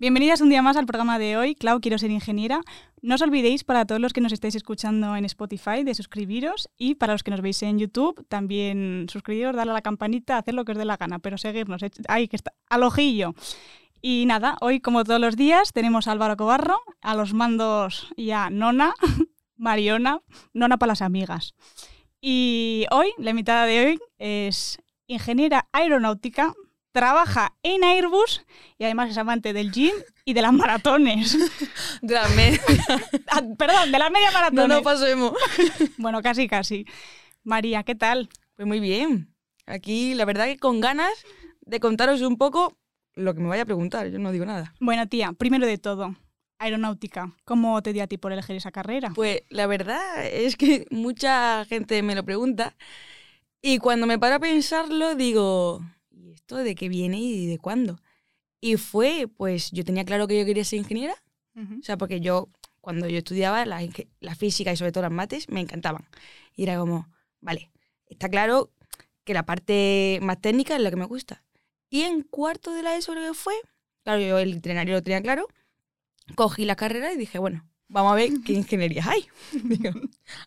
Bienvenidas un día más al programa de hoy, Clau, quiero ser ingeniera. No os olvidéis, para todos los que nos estáis escuchando en Spotify, de suscribiros y para los que nos veis en YouTube, también suscribiros, darle a la campanita, hacer lo que os dé la gana, pero seguirnos, ahí que está, al ojillo. Y nada, hoy como todos los días tenemos a Álvaro Cobarro, a los mandos y a Nona, Mariona, Nona para las amigas. Y hoy, la invitada de hoy es ingeniera aeronáutica, trabaja en Airbus y además es amante del gym y de las maratones. De la media. Ah, perdón, de la media maratón. No, no pasemos. Bueno, casi, casi. María, ¿qué tal? Pues muy bien. Aquí, la verdad que con ganas de contaros un poco lo que me vaya a preguntar. Yo no digo nada. Bueno, tía, primero de todo, aeronáutica. ¿Cómo te dio a ti por elegir esa carrera? Pues la verdad es que mucha gente me lo pregunta y cuando me paro a pensarlo digo, ¿y esto de qué viene y de cuándo? Y fue, pues yo tenía claro que yo quería ser ingeniera. Ujú. O sea, porque yo, cuando yo estudiaba, la, física y sobre todo las mates, me encantaban. Y era como, vale, está claro que la parte más técnica es la que me gusta. Y en cuarto de la ESO creo que fue, claro, yo el itinerario lo tenía claro, cogí la carrera y dije, bueno, vamos a ver qué ingenierías hay. Digo,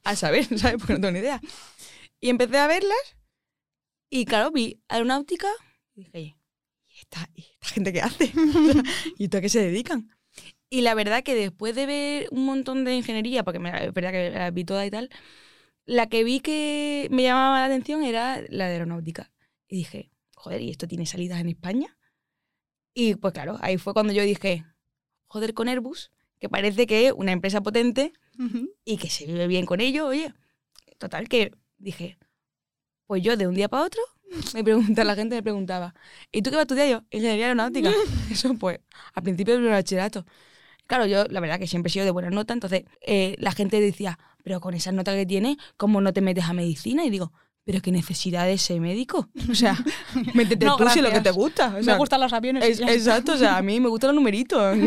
a saber, ¿sabes? Porque no tengo ni idea. Y empecé a verlas y claro, vi aeronáutica dije, ¿y esta, y esta gente qué hace? ¿Y esto a qué se dedican? Y la verdad que después de ver un montón de ingeniería, porque me, es verdad que la vi toda y tal, la que vi que me llamaba la atención era la de aeronáutica. Y dije, joder, ¿y esto tiene salidas en España? Y pues claro, ahí fue cuando yo dije, joder, con Airbus, que parece que es una empresa potente y que se vive bien con ello, oye. Total, que dije, pues yo de un día para otro, me pregunta, la gente me preguntaba, ¿y tú qué vas a estudiar yo? Ingeniería aeronáutica. Eso pues, al principio del bachillerato. Claro, yo la verdad que siempre he sido de buena nota, entonces eh, la gente decía, pero con esas notas que tienes, ¿cómo no te metes a medicina? Y digo, pero qué necesidad de ser médico. O sea, métete No, tú si lo que gracias. te gusta. O me gustan los aviones. es- exacto, o sea, a mí me gustan los numeritos.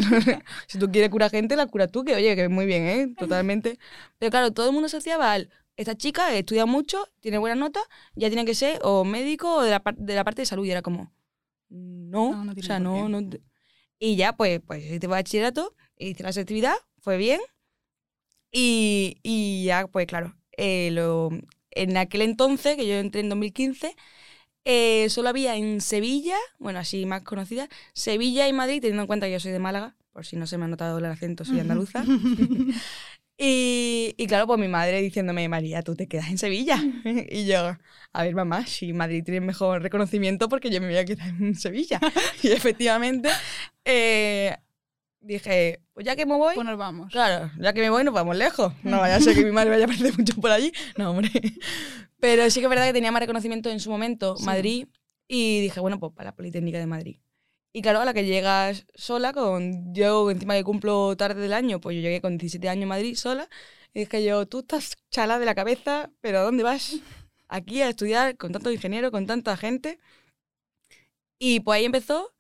si tú quieres curar gente, la curas tú, que oye, que muy bien, ¿eh? Totalmente. Pero claro, todo el mundo asociaba al, esta chica estudia mucho, tiene buenas notas, ya tiene que ser o médico o de la, de la parte de salud. Y era como, no, No, no tiene o sea, no, no. Y ya, pues, pues hice bachillerato, hice la selectividad, fue bien. Y, y ya, pues claro, eh, lo, en aquel entonces, que yo entré en 2015, eh, solo había en Sevilla, bueno, así más conocida, Sevilla y Madrid, teniendo en cuenta que yo soy de Málaga, por si no se me ha notado el acento, soy andaluza. y, y claro, pues mi madre diciéndome, María, tú te quedas en Sevilla. y yo, a ver, mamá, si Madrid tiene mejor reconocimiento, porque yo me voy a quedar en Sevilla. y efectivamente, eh, dije, pues ya que me voy, Pues nos vamos. Claro, ya que me voy, nos vamos lejos. No vaya a ser que mi madre vaya a perder mucho por allí. No, hombre. Pero sí que es verdad que tenía más reconocimiento en su momento Sí. Madrid y dije, bueno, pues para la Politécnica de Madrid. Y claro, a la que llegas sola, con yo encima que cumplo tarde del año, pues yo llegué con 17 años a Madrid sola y dije yo, tú estás chala de la cabeza, pero ¿a dónde vas? Aquí a estudiar con tantos ingenieros, con tanta gente. Y pues ahí empezó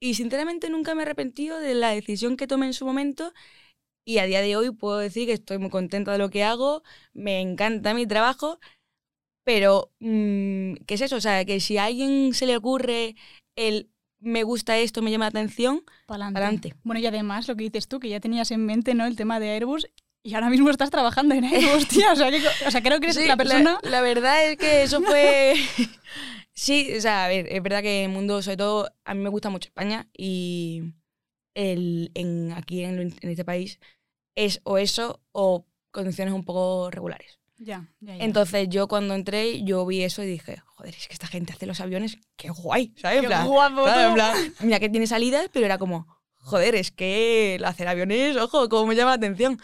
y sinceramente nunca me he arrepentido de la decisión que tomé en su momento y a día de hoy puedo decir que estoy muy contenta de lo que hago, me encanta mi trabajo, pero mm, ¿qué es eso? O sea, que si a alguien se le ocurre el me gusta esto, me llama la atención, Pa'lante. Pa'lante. Bueno, y además lo que dices tú, que ya tenías en mente ¿no? el tema de Airbus y ahora mismo estás trabajando en Airbus, tía. O sea, que- o sea creo que eres Sí, la persona... La, verdad es que eso fue... sí, o sea, a ver, es verdad que el mundo, sobre todo, a mí me gusta mucho España y el, en, aquí en, en este país es o eso o condiciones un poco regulares. Ya, ya, ya. Entonces yo cuando entré, yo vi eso y dije, joder, es que esta gente hace los aviones, qué guay, ¿sabes? Qué plan, guapo, tú. en plan, mira que tiene salidas, pero era como, joder, es que el hacer aviones, ojo, cómo me llama la atención.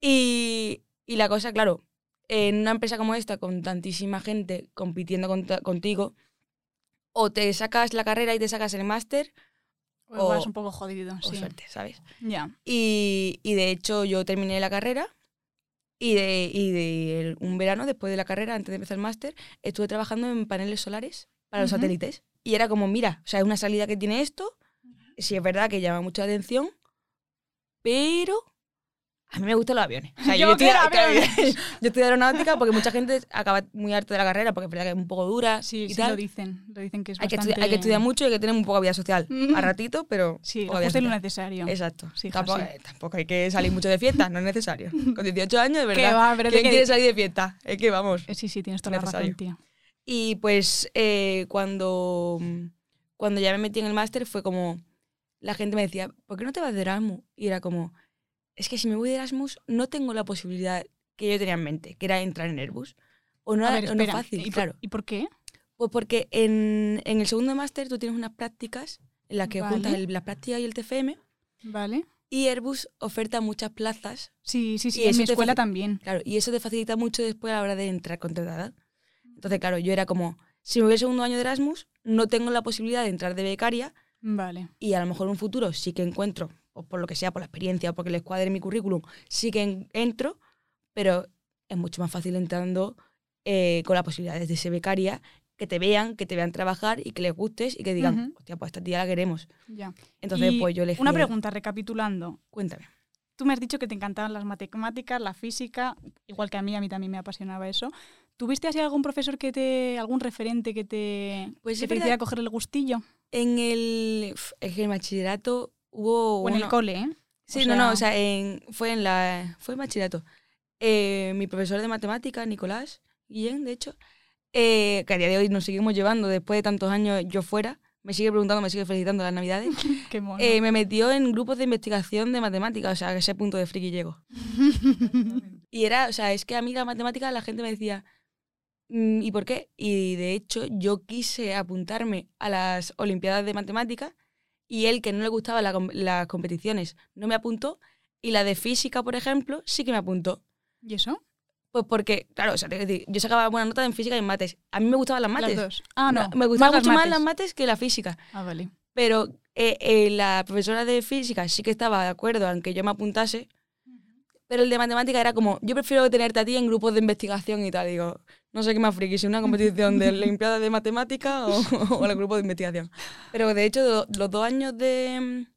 Y, y la cosa, claro, en una empresa como esta, con tantísima gente compitiendo contra- contigo, o te sacas la carrera y te sacas el máster, O, o, vas un poco jodido, o sí. suerte, ¿sabes? Ya. Y, y de hecho yo terminé la carrera y, de, y de el- un verano después de la carrera, antes de empezar el máster, estuve trabajando en paneles solares para los satélites. Y era como, mira, o sea, es una salida que tiene esto, sí es verdad que llama mucha atención, pero a mí me gustan los aviones. O sea, yo, Yo aviones. yo estudié aeronáutica porque mucha gente acaba muy harto de la carrera porque es verdad que es un poco dura Sí, y sí tal. lo dicen. Lo dicen que es hay, que bastante... estudiar, hay que estudiar mucho y hay que tener muy poca vida social. Mm. A ratito, pero Sí, lo justo lo necesario. Exacto. Sí, tampoco, sí. eh, tampoco hay que salir mucho de fiesta, no es necesario. Con 18 años, de Que verdad. va, de ¿Quién que- quiere salir de fiesta? Es que vamos. Eh, Sí, sí, tienes toda la razón, tía. Y pues eh, cuando, cuando ya me metí en el máster fue como, la gente me decía, ¿por qué no te vas de Erasmus? Y era como, es que si me voy de Erasmus no tengo la posibilidad que yo tenía en mente, que era entrar en Airbus. O no, A era- ver, o no fácil, ¿Y por, claro. ¿Y por qué? Pues porque en, en el segundo máster tú tienes unas prácticas en las que Vale. juntas el- la práctica y el TFM Vale. y Airbus oferta muchas plazas Sí, sí, sí, Y en mi escuela también. Claro, y eso te facilita mucho después a la hora de entrar contratada. Entonces, claro, yo era como, si me voy al segundo año de Erasmus, no tengo la posibilidad de entrar de becaria Vale. y a lo mejor en un futuro sí que encuentro, o por lo que sea, por la experiencia o porque les cuadre mi currículum, sí que en- entro, pero es mucho más fácil entrando eh, con las posibilidades de ser becaria, que te vean, que te vean trabajar y que les gustes y que digan, Ujú. hostia, pues esta tía la queremos. Ya. Entonces, Y pues yo elegí... Una pregunta, recapitulando. Cuéntame. Tú me has dicho que te encantaban las matemáticas, la física, igual que a mí, a mí también me apasionaba eso. ¿Tuviste así algún profesor que te, algún referente que te, Pues que te hiciera coger el gustillo? En el, en el bachillerato hubo... O en el cole, ¿eh? Sí, O no, sea- no, o sea, en- fue en la fue en bachillerato. Eh, mi profesor de matemáticas, Nicolás Guillén, de hecho, eh, que a día de hoy nos seguimos llevando después de tantos años yo fuera, me sigue preguntando, me sigue felicitando las navidades, Qué mono. eh, me metió en grupos de investigación de matemáticas, o sea, a ese punto de friki llego. Y era, o sea, es que a mí la matemática la gente me decía, "Mm, ¿y por qué? Y de hecho yo quise apuntarme a las Olimpiadas de Matemáticas y él, que no le gustaban la las competiciones, no me apuntó. Y la de física, por ejemplo, sí que me apuntó. ¿Y eso? Pues porque, claro, o sea, yo sacaba buena nota en física y en mates. A mí me gustaban las mates. Las dos. Ah, no. Me gustaban más mucho más mates. las mates que la física. Ah, vale. Pero eh, eh, la profesora de física sí que estaba de acuerdo en que yo me apuntase. Pero el de matemática era como, yo prefiero tenerte a ti en grupos de investigación y tal. Digo, no sé qué más friki, si una competición de Olimpiada de Matemática o, o el grupo de investigación. Pero de hecho, do- los dos años de, mm,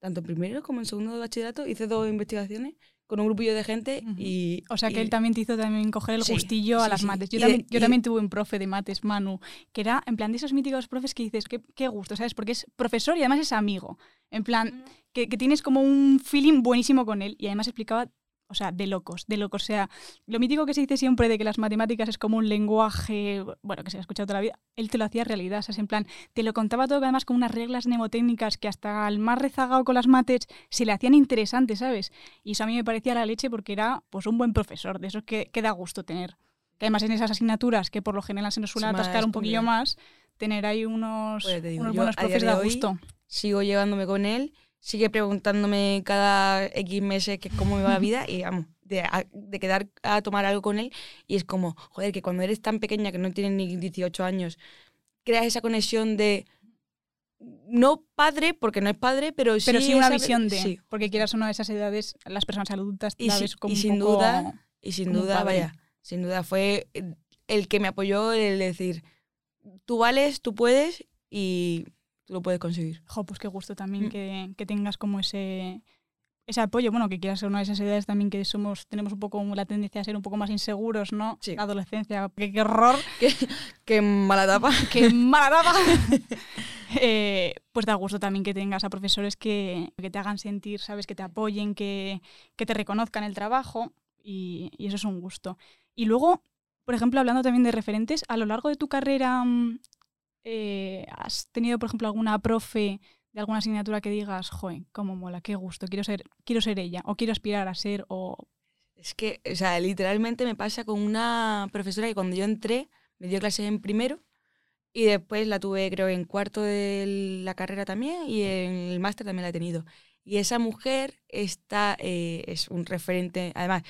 tanto en primero como en segundo de bachillerato, hice dos investigaciones con un grupillo de gente Ujú. y... O sea que y- él también te hizo también coger el Sí, gustillo a sí, las sí. mates. Yo, de- también, yo y también tuve un profe de mates, Manu, que era en plan de esos míticos profes que dices, qué, qué gusto, ¿sabes? Porque es profesor y además es amigo. En plan, que, que tienes como un feeling buenísimo con él y además explicaba, o sea, de locos, de locos. O sea, lo mítico que se dice siempre de que las matemáticas es como un lenguaje, bueno, que se ha escuchado toda la vida, él te lo hacía realidad. O sea, es en plan, te lo contaba todo además con unas reglas mnemotécnicas que hasta al más rezagado con las mates se le hacían interesantes, ¿sabes? Y eso a mí me parecía la leche porque era pues un buen profesor, de esos que, que da gusto tener. Que además en esas asignaturas que por lo general se nos más atascar un poquillo más, tener ahí unos, Pues digo, unos buenos profes de da gusto. sigo llevándome con él, sigue preguntándome cada X meses que cómo me va la vida y vamos, de, a- de quedar a tomar algo con él y es como, joder, que cuando eres tan pequeña, que no tienes ni 18 años, creas esa conexión de, no padre, porque no es padre, pero sí... Pero sí una esa- visión de, Sí, porque quieras o no a esas edades, las personas adultas Y si- como y sin poco- duda- y sin duda, padre. vaya, sin duda fue el que me apoyó el decir, tú vales, tú puedes y tú lo puedes conseguir. Jo, pues qué gusto también Mm. que, que tengas como ese ese apoyo, bueno, que quieras ser una de esas edades también que somos, tenemos un poco la tendencia a ser un poco más inseguros, ¿no? Sí. La adolescencia, qué, qué horror, Qué mala etapa. qué mala etapa. Eh, pues da gusto también que tengas a profesores que, que te hagan sentir, ¿sabes? Que te apoyen, que, que te reconozcan el trabajo y, y eso es un gusto. Y luego, por ejemplo, hablando también de referentes, a lo largo de tu carrera, mm, eh, ¿has tenido, por ejemplo, alguna profe de alguna asignatura que digas, joder, cómo mola, qué gusto, quiero ser, quiero ser ella, o quiero aspirar a ser, o... Es que, o sea, literalmente me pasa con una profesora que cuando yo entré me dio clases en primero y después la tuve, creo, en cuarto de la carrera también y en el máster también la he tenido. Y esa mujer está, eh, es un referente, además,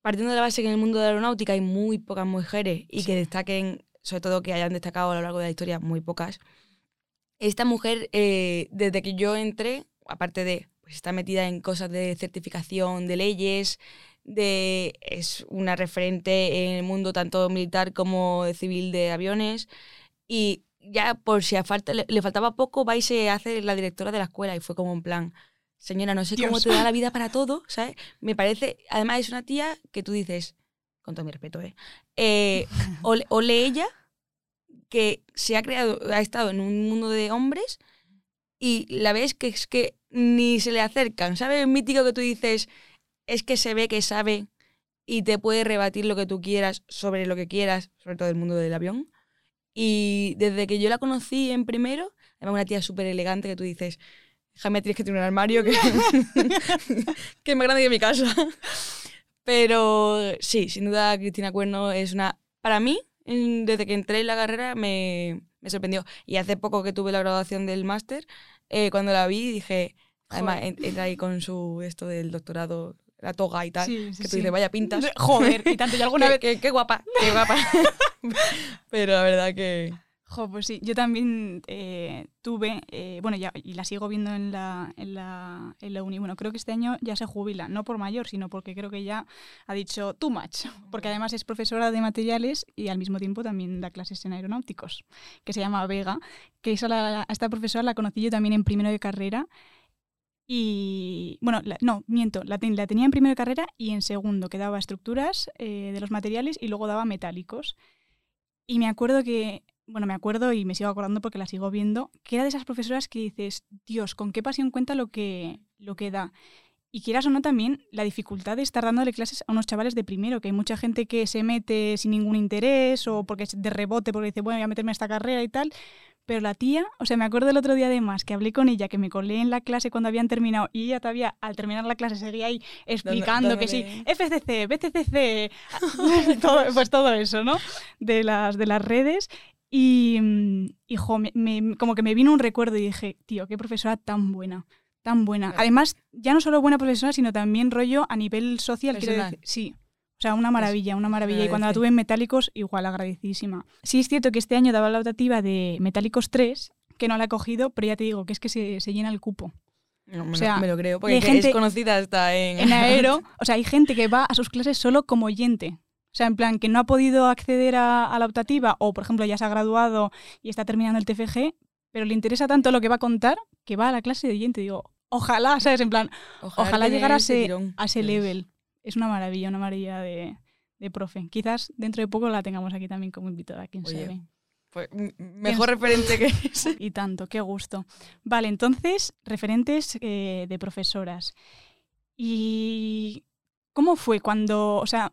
partiendo de la base que en el mundo de la aeronáutica hay muy pocas mujeres y que destaquen, sobre todo que hayan destacado a lo largo de la historia, muy pocas. esta mujer, eh, desde que yo entré, aparte de, pues está metida en cosas de certificación de leyes, de, es una referente en el mundo tanto militar como civil de aviones, y ya por si a falta, le, le faltaba poco, va y se hace la directora de la escuela, y fue como en plan, señora, no sé cómo Dios. te da la vida para todo, ¿sabes? Me parece, además es una tía que tú dices, con todo mi respeto, ¿eh? eh ole, ole ella, que se ha creado, ha estado en un mundo de hombres y la ves que es que ni se le acercan, ¿sabes? El mítico que tú dices, es que se ve que sabe y te puede rebatir lo que tú quieras sobre lo que quieras, sobre todo el mundo del avión. Y desde que yo la conocí en primero, además una tía súper elegante que tú dices, déjame, tienes que tener un armario que, que es más grande que mi casa. Pero sí, sin duda Cristina Cuerno es una... Para mí, desde que entré en la carrera me, me sorprendió. Y hace poco que tuve la graduación del máster, eh, cuando la vi dije... Además, en- entra ahí con su esto del doctorado, la toga y tal, Sí, sí, que tú sí. dices, vaya pintas. Joder, y tanto, yo alguna vez... qué- qué guapa, qué guapa. Pero la verdad que... Jo, pues sí, yo también eh, tuve, eh, bueno, ya, y la sigo viendo en la, en, la, en la uni. Bueno, creo que este año ya se jubila, no por mayor, sino porque creo que ya ha dicho too much, porque además es profesora de materiales y al mismo tiempo también da clases en aeronáuticos, que se llama Vega, que esa la- a esta profesora la conocí yo también en primero de carrera. Y bueno, la- no, miento, la, ten- la tenía en primero de carrera y en segundo, que daba estructuras eh, de los materiales y luego daba metálicos. Y me acuerdo que, bueno, me acuerdo y me sigo acordando porque la sigo viendo, que era de esas profesoras que dices, Dios, con qué pasión cuenta lo que, lo que da. Y quieras o no también la dificultad de estar dándole clases a unos chavales de primero, que hay mucha gente que se mete sin ningún interés o porque es de rebote, porque dice, bueno, voy a meterme en esta carrera y tal. Pero la tía, o sea, me acuerdo el otro día además que hablé con ella, que me colé en la clase cuando habían terminado y ella todavía al terminar la clase seguía ahí explicando que sí, FCC, BCCC, todo, pues todo eso, ¿no? De las, de las redes. Y, mm, y, jo, me- me- como que me vino un recuerdo y dije, tío, qué profesora tan buena, tan buena. Claro. Además, ya no solo buena profesora, sino también rollo a nivel social. decir. Sí. O sea, una maravilla, una maravilla. Y cuando la tuve en Metálicos, igual agradecidísima. Sí es cierto que este año daba la optativa de Metálicos 3, que no la he cogido, pero ya te digo que es que se, se llena el cupo. No, me, O sea, lo, me lo creo, porque hay gente- es conocida hasta en... En aero, o sea, hay gente que va a sus clases solo como oyente. O sea, en plan, que no ha podido acceder a, a la optativa o, por ejemplo, ya se ha graduado y está terminando el TFG, pero le interesa tanto lo que va a contar que va a la clase de oyente. Digo, ojalá, ¿sabes? En plan, ojalá tener llegar a ese tirón, a ese level. Es una maravilla, una maravilla de, de profe. Quizás dentro de poco la tengamos aquí también como invitada, quién Oye, sabe. Pues, mejor referente que ese. Y tanto, qué gusto. Vale, entonces, referentes eh, de profesoras. ¿Y cómo fue cuando, o sea,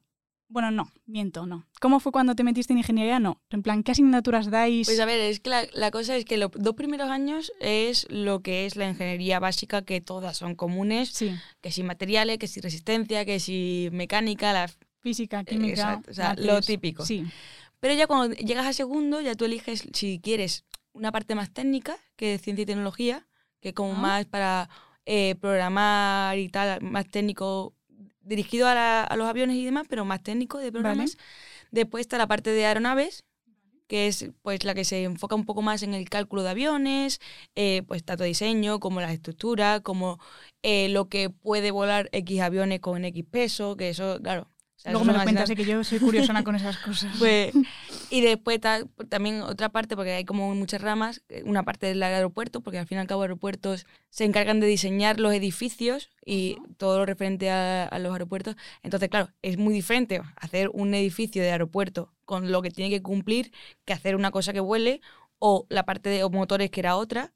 bueno, no, miento, no. ¿Cómo fue cuando te metiste en ingeniería? No. En plan, ¿qué asignaturas dais? Pues a ver, es que la, la cosa es que los dos primeros años es lo que es la ingeniería básica, que todas son comunes, sí, que si materiales, que si resistencia, que si mecánica, la... física, química. exacto, o sea, lo típico. Sí, Pero ya cuando llegas a segundo, ya tú eliges si quieres una parte más técnica, que es ciencia y tecnología, que como Ah. más para eh, programar y tal, más técnico, dirigido a, la- a los aviones y demás, pero más técnico de programas. Después está la parte de aeronaves, que es pues la que se enfoca un poco más en el cálculo de aviones, eh, pues tanto diseño como las estructuras, como eh, lo que puede volar X aviones con X peso, que eso, claro. Sea, Luego me lo cuentas, asigna- eh, que yo soy curiosona con esas cosas. pues, y después también otra parte, porque hay como muchas ramas, eh, una parte del aeropuerto, porque al fin y al cabo aeropuertos se encargan de diseñar los edificios y todo lo referente a, a los aeropuertos. Entonces, claro, es muy diferente hacer un edificio de aeropuerto con lo que tiene que cumplir que hacer una cosa que vuele o la parte de motores que era otra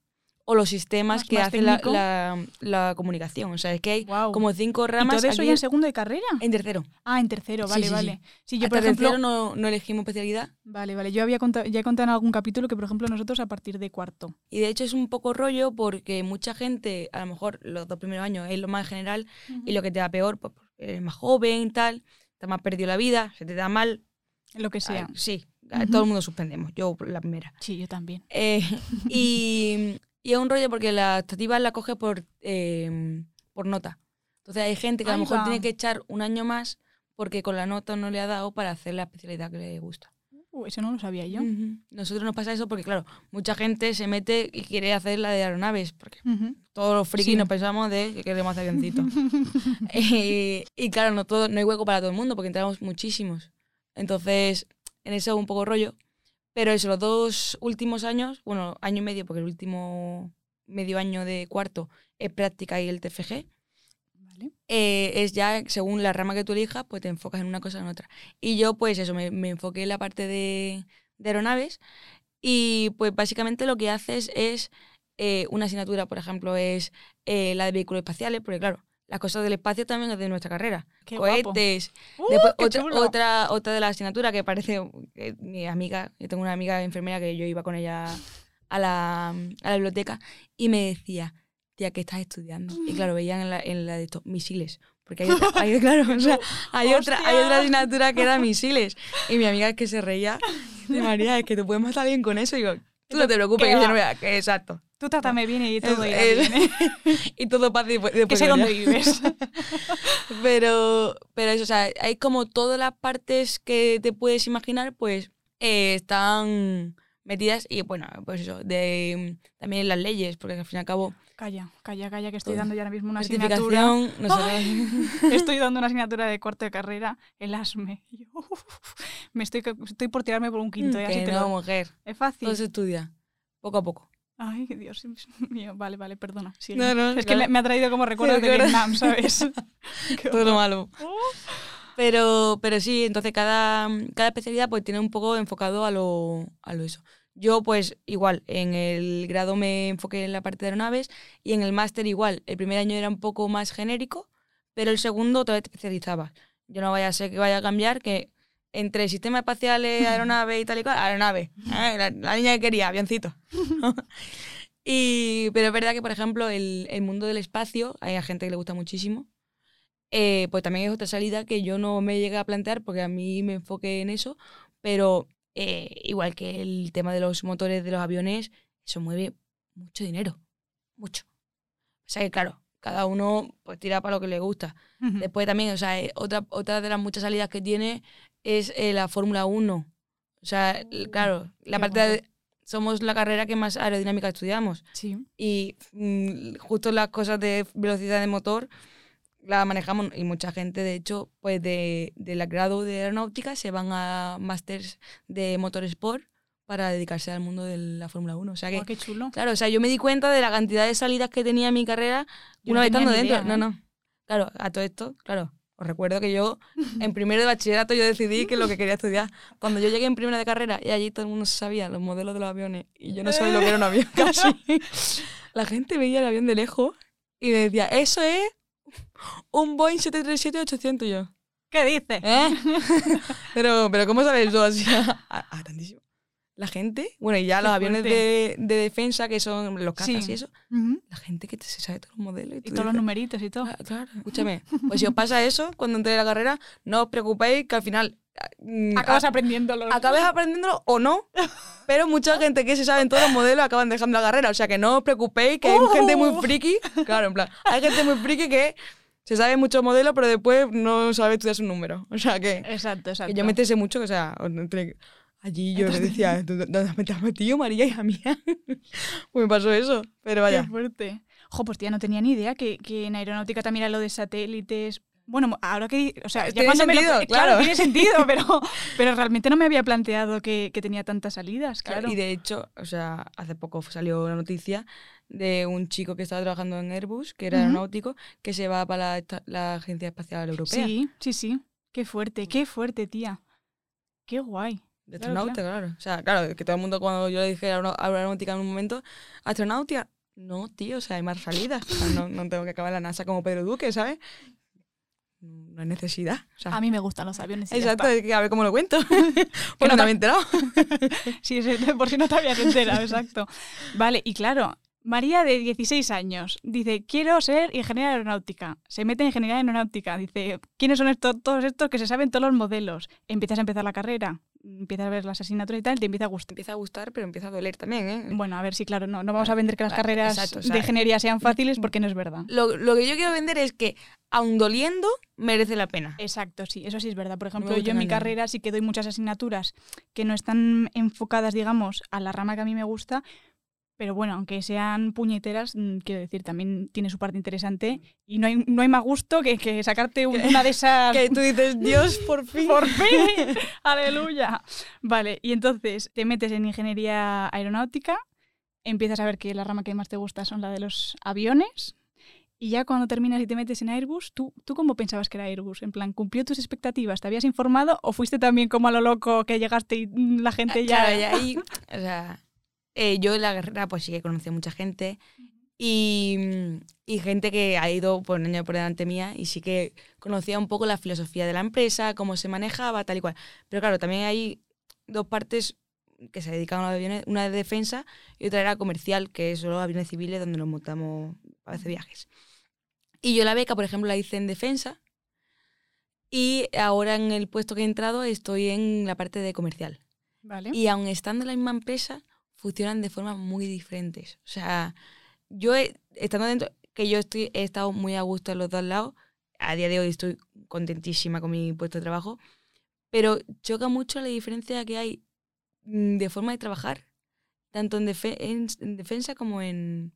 o los sistemas Más- que hacen la, la- la comunicación. O sea, es que hay como cinco ¿Y ramas. todo eso aquí ya en segundo de carrera? en tercero. Ah, en tercero, vale, sí, sí. vale. Sí, yo, Hasta por ejemplo, tercero no, no elegimos especialidad. Vale, vale. Yo había contado, ya he contado en algún capítulo que, por ejemplo, nosotros a partir de cuarto. Y de hecho es un poco rollo porque mucha gente, a lo mejor los dos primeros años es lo más general y lo que te da peor, pues porque eres más joven, tal, te has más perdido la vida, se te da mal. Lo que sea. ah, sí, todo el mundo suspendemos, yo la primera. Sí, yo también. Eh, y, y es un rollo porque la optativa la coge por, eh, por nota. Entonces hay gente que a lo mejor tiene que echar un año más porque con la nota no le ha dado para hacer la especialidad que le gusta. Uh, eso no lo sabía yo. Nosotros nos pasa eso porque, claro, mucha gente se mete y quiere hacer la de aeronaves, porque Ujú. todos los frikis Sí. nos pensamos de que queremos hacer avioncitos. y, y claro, no, todo, no hay hueco para todo el mundo porque entramos muchísimos. Entonces, en eso un poco rollo. Pero eso, los dos últimos años, bueno, año y medio, porque el último medio año de cuarto es práctica y el TFG, Vale. eh, es ya según la rama que tú elijas, pues te enfocas en una cosa o en otra. Y yo, pues eso, me, me enfoqué en la parte de, de aeronaves y pues básicamente lo que haces es eh, una asignatura, por ejemplo, es eh, la de vehículos espaciales, porque claro, las cosas del espacio también es de nuestra carrera. Qué. Cohetes. ¡Uh, Después, qué otra, otra, otra de las asignaturas que parece que mi amiga, yo tengo una amiga enfermera que yo iba con ella a la, a la biblioteca y me decía, tía, ¿qué estás estudiando? Y claro, veían en la, en la de estos misiles. Porque hay otra, hay, claro, o sea, hay, otra, hay otra asignatura que era misiles. Y mi amiga es que se reía. Dice, María, es que te puedes matar bien con eso. Y digo, tú no te preocupes, ¿Qué que yo no voy a... exacto. Tú trátame bien y todo irá bien, ¿eh? y todo paz y después, Que después sé dónde vives. Pero, pero eso, o sea, hay como todas las partes que te puedes imaginar, pues eh, están metidas y bueno, pues eso, de también las leyes, porque al fin y al cabo, Calla, calla, calla, que estoy Todo. dando ya ahora mismo una asignatura. Estoy dando una asignatura de cuarto de carrera, el ASME. Y yo, uf, me estoy, estoy por tirarme por un quinto, ¿eh? así que no, lo- mujer, Es fácil. todo se estudia, poco a poco. Ay, Dios mío. Vale, vale, perdona. sigue. No, no, es que me, me ha traído como recuerdos de. Vietnam, ¿sabes? Todo lo malo. Pero, pero sí, entonces cada, cada especialidad pues tiene un poco enfocado a lo, a lo eso. Yo pues igual, en el grado me enfoqué en la parte de aeronaves y en el máster igual. El primer año era un poco más genérico, pero el segundo vez te especializabas. Yo no vaya a ser que vaya a cambiar, que entre sistemas espaciales, aeronave y tal y cual, aeronave. ¿eh? La, la niña que quería, avioncito. y, pero es verdad que, por ejemplo, el, el mundo del espacio, hay a gente que le gusta muchísimo. Eh, pues también es otra salida que yo no me llegué a plantear porque a mí me enfoqué en eso, pero eh, igual que el tema de los motores de los aviones, eso mueve mucho dinero, mucho. O sea que claro, cada uno pues tira para lo que le gusta. Ujú. Después también, o sea, eh, otra, otra de las muchas salidas que tiene es eh, la Fórmula 1. O sea, l- claro, la parte de, somos la carrera que más aerodinámica estudiamos Sí. y mm, justo las cosas de velocidad de motor la manejamos y mucha gente, de hecho, pues de, del grado de aeronáutica se van a másters de motorsport para dedicarse al mundo de la Fórmula 1. O sea que, Guau, qué chulo. claro, o sea, yo me di cuenta de la cantidad de salidas que tenía en mi carrera Yo una no vez estando dentro. idea, No, ¿eh? no. Claro, a todo esto, claro. Os recuerdo que yo en primero de bachillerato yo decidí que es lo que quería estudiar. Cuando yo llegué en primera de carrera y allí todo el mundo sabía los modelos de los aviones y yo no sabía lo que era un avión casi. La gente veía el avión de lejos y me decía, eso es un Boeing 737-800 yo. ¿Qué dices? ¿Eh? pero, pero ¿cómo sabes tú así? Ah, tantísimo. La gente, bueno, y ya los aviones de, de defensa, que son los cazas Sí. y eso, la gente que te- se sabe todos los modelos. Y tú todos los numeritos y todo. "Ah, Claro, escúchame. Pues si os pasa eso cuando entré a la carrera, no os preocupéis que al final Acabas a- aprendiéndolo. acabes aprendiéndolo o no. Pero mucha gente que se sabe en todos los modelos acaban dejando la carrera. O sea que no os preocupéis, que hay gente muy Oh. friki. Claro, en plan, hay gente muy friki que se sabe muchos modelos, pero después no sabe estudiar sus números. O sea que, Exacto, exacto. que yo me estresé mucho, que, o sea, entre- allí yo le decía, "¿Dó- ¿dónde has metido, María, hija mía? pues me pasó eso, pero Qué vaya. fuerte. Jo, pues tía, no tenía ni idea que, que en aeronáutica también era lo de satélites. Bueno, ahora que. O sea, ya Tiene cuando me lo- eh, claro. tiene sentido, pero, pero realmente no me había planteado que, que tenía tantas salidas, claro. Y de hecho, o sea, hace poco salió una noticia de un chico que estaba trabajando en Airbus, que era Ujú. aeronáutico, que se va para la, Agencia Espacial Europea. Sí, sí, sí. Qué fuerte, qué fuerte, tía. Qué guay. De Claro, astronauta, claro, O sea, claro, que todo el mundo cuando yo le dije aeronáutica en un momento, astronautia, no, tío, o sea, hay más salidas. O sea, no, no tengo que acabar la NASA como Pedro Duque, ¿sabes? No hay necesidad. O sea, A mí me gustan los aviones. exacto, está. es que a ver cómo lo cuento. Porque no me había enterado. Sí, sí, por si no te habías enterado, exacto. Vale, y claro, María de 16 años dice, quiero ser ingeniera aeronáutica. Se mete en ingeniería aeronáutica. Dice, ¿quiénes son estos, todos estos que se saben todos los modelos? Empiezas a empezar la carrera, empiezas a ver las asignaturas y tal, te empieza a gustar. Empieza a gustar, pero empieza a doler también, ¿eh? Bueno, a ver si, claro, no, no vamos a vender que las Claro, carreras exacto, o sea, de ingeniería sean fáciles porque no es verdad. Lo, lo que yo quiero vender es que aun doliendo, merece la pena. Exacto, sí, eso sí es verdad. Por ejemplo, yo en mi carrera sí que doy muchas asignaturas que no están enfocadas, digamos, a la rama que a mí me gusta, pero bueno, aunque sean puñeteras, mm, quiero decir, también tiene su parte interesante y no hay, no hay más gusto que, que sacarte un- una de esas... Que tú dices, Dios, por fin. ¡Por fin! ¡Aleluya! Vale, y entonces te metes en ingeniería aeronáutica, empiezas a ver que la rama que más te gusta son la de los aviones, y ya cuando terminas y te metes en Airbus, ¿tú, ¿tú cómo pensabas que era Airbus? En plan, ¿cumplió tus expectativas? ¿Te habías informado o fuiste también como a lo loco que llegaste y mm, la gente ya... Claro, y ahí, o sea, eh, yo en la carrera pues sí que conocí a mucha gente y, y gente que ha ido por un año por delante mía y sí que conocía un poco la filosofía de la empresa, cómo se manejaba, tal y cual. Pero claro, también hay dos partes que se dedican a los aviones, una de defensa y otra era comercial, que es solo aviones civiles donde nos montamos a veces viajes. Y yo la beca, por ejemplo, la hice en defensa y ahora en el puesto que he entrado estoy en la parte de comercial. Vale. Y aun estando en la misma empresa, funcionan de formas muy diferentes. O sea, yo he- estando dentro, que yo estoy, he estado muy a gusto en los dos lados, a día de hoy estoy contentísima con mi puesto de trabajo, pero choca mucho la diferencia que hay mm, de forma de trabajar, tanto en, defe- en- en defensa como en,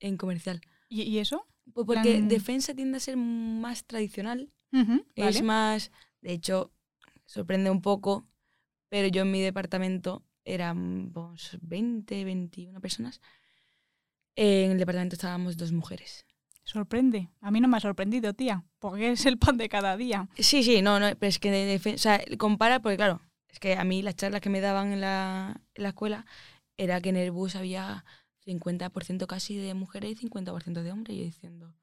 en comercial. ¿Y, y eso? Pues porque Plan- defensa tiende a ser más tradicional es vale. más, de hecho, sorprende un poco, pero yo en mi departamento éramos 20, 21 personas. En el departamento estábamos dos mujeres. Sorprende. A mí no me ha sorprendido, tía, porque es el pan de cada día. Sí, sí, no, no, pero es que de defensa, o sea, compara, porque claro, es que a mí las charlas que me daban en la, en la escuela era que en el bus había 50% casi de mujeres y 50% de hombres. Y yo diciendo,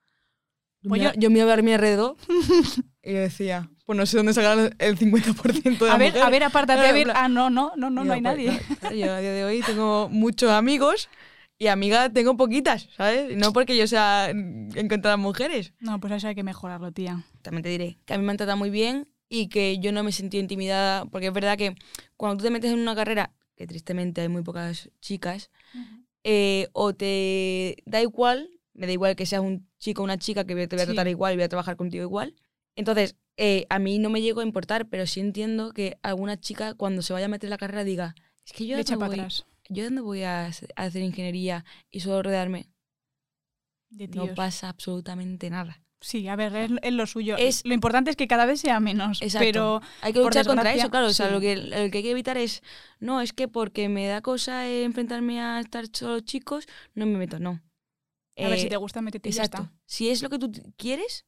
yo, Pues miraba, yo miraba a mi alrededor y decía, pues no sé dónde sacar el 50% de A ver, mujeres. a ver, apártate, a ver. Ah, no, no, no, no, no hay pues, nadie. claro, yo a día de hoy tengo muchos amigos y amigas tengo poquitas, ¿sabes? No porque yo sea encontrar mujeres. No, pues eso hay que mejorarlo, tía. También te diré que a mí me han tratado muy bien y que yo no me sentí intimidada, porque es verdad que cuando tú te metes en una carrera, que tristemente hay muy pocas chicas, eh, o te da igual, me da igual que seas un chico o una chica que te voy a Sí. tratar igual y voy a trabajar contigo igual. Entonces, eh, a mí no me llegó a importar, pero sí entiendo que alguna chica cuando se vaya a meter en la carrera diga, es que yo para voy, atrás. yo dónde voy a hacer ingeniería y solo rodearme. De No pasa absolutamente nada. Sí, a ver, es, es lo suyo. Es- lo importante es que cada vez sea menos. Exacto. Pero Hay que luchar contra eso, claro. O sea, lo que, lo que hay que evitar es, no, es que porque me da cosa eh, enfrentarme a estar solo chicos, no me meto, no. A ver, Eh, si te gusta, métete y ya Exacto. está. Si es lo que tú quieres,